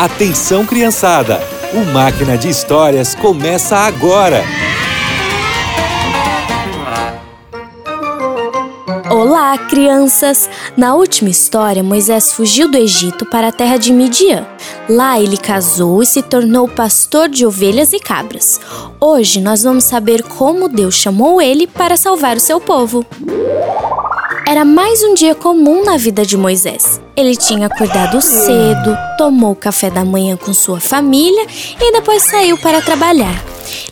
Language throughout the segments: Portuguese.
Atenção, criançada! O Máquina de Histórias começa agora! Olá, crianças! Na última história, Moisés fugiu do Egito para a terra de Midian. Lá ele casou e se tornou pastor de ovelhas e cabras. Hoje nós vamos saber como Deus chamou ele para salvar o seu povo. Era mais um dia comum na vida de Moisés. Ele tinha acordado cedo, tomou café da manhã com sua família e depois saiu para trabalhar.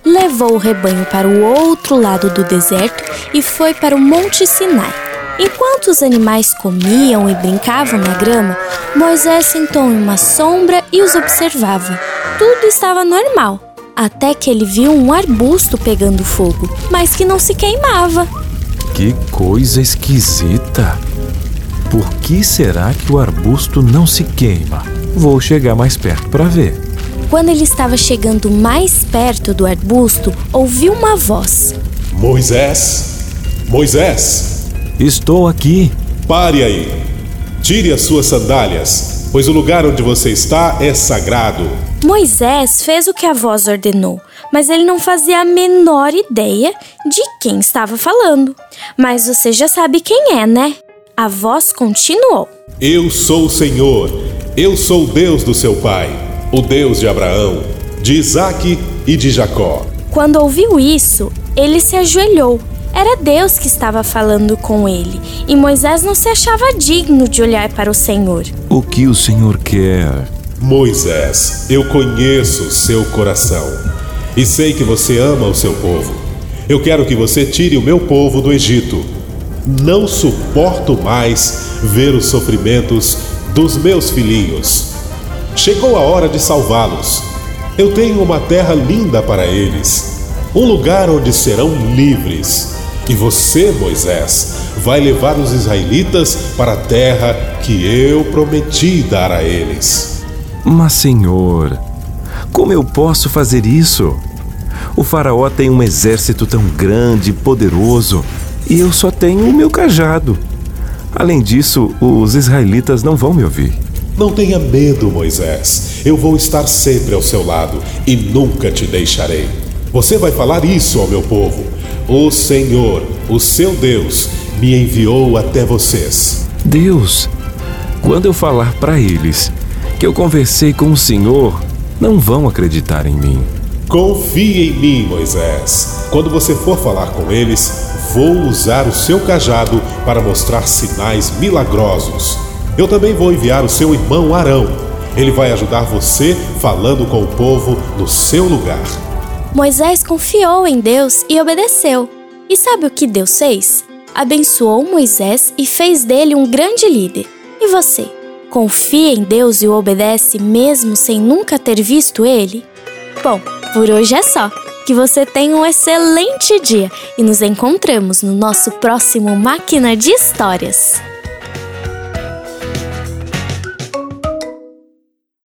Levou o rebanho para o outro lado do deserto e foi para o Monte Sinai. Enquanto os animais comiam e brincavam na grama, Moisés sentou em uma sombra e os observava. Tudo estava normal, até que ele viu um arbusto pegando fogo, mas que não se queimava. Que coisa esquisita! Por que será que o arbusto não se queima? Vou chegar mais perto para ver. Quando ele estava chegando mais perto do arbusto, ouviu uma voz. Moisés! Moisés! Estou aqui. Pare aí! Tire as suas sandálias, pois o lugar onde você está é sagrado. Moisés fez o que a voz ordenou, mas ele não fazia a menor ideia de quem estava falando. Mas você já sabe quem é, né? A voz continuou: Eu sou o Senhor, eu sou o Deus do seu pai, o Deus de Abraão, de Isaque e de Jacó. Quando ouviu isso, ele se ajoelhou. Era Deus que estava falando com ele, e Moisés não se achava digno de olhar para o Senhor. O que o Senhor quer? Moisés, eu conheço o seu coração e sei que você ama o seu povo. Eu quero que você tire o meu povo do Egito. Não suporto mais ver os sofrimentos dos meus filhinhos. Chegou a hora de salvá-los. Eu tenho uma terra linda para eles, um lugar onde serão livres. E você, Moisés, vai levar os israelitas para a terra que eu prometi dar a eles. Mas, Senhor, como eu posso fazer isso? O Faraó tem um exército tão grande e poderoso e eu só tenho o meu cajado. Além disso, os israelitas não vão me ouvir. Não tenha medo, Moisés. Eu vou estar sempre ao seu lado e nunca te deixarei. Você vai falar isso ao meu povo. O Senhor, o seu Deus, me enviou até vocês. Deus, quando eu falar para eles que eu conversei com o Senhor, não vão acreditar em mim. Confie em mim, Moisés. Quando você for falar com eles, vou usar o seu cajado para mostrar sinais milagrosos. Eu também vou enviar o seu irmão Arão. Ele vai ajudar você falando com o povo no seu lugar. Moisés confiou em Deus e obedeceu. E sabe o que Deus fez? Abençoou Moisés e fez dele um grande líder. E você? Confia em Deus e o obedece mesmo sem nunca ter visto ele? Bom, por hoje é só. Que você tenha um excelente dia e nos encontramos no nosso próximo Máquina de Histórias.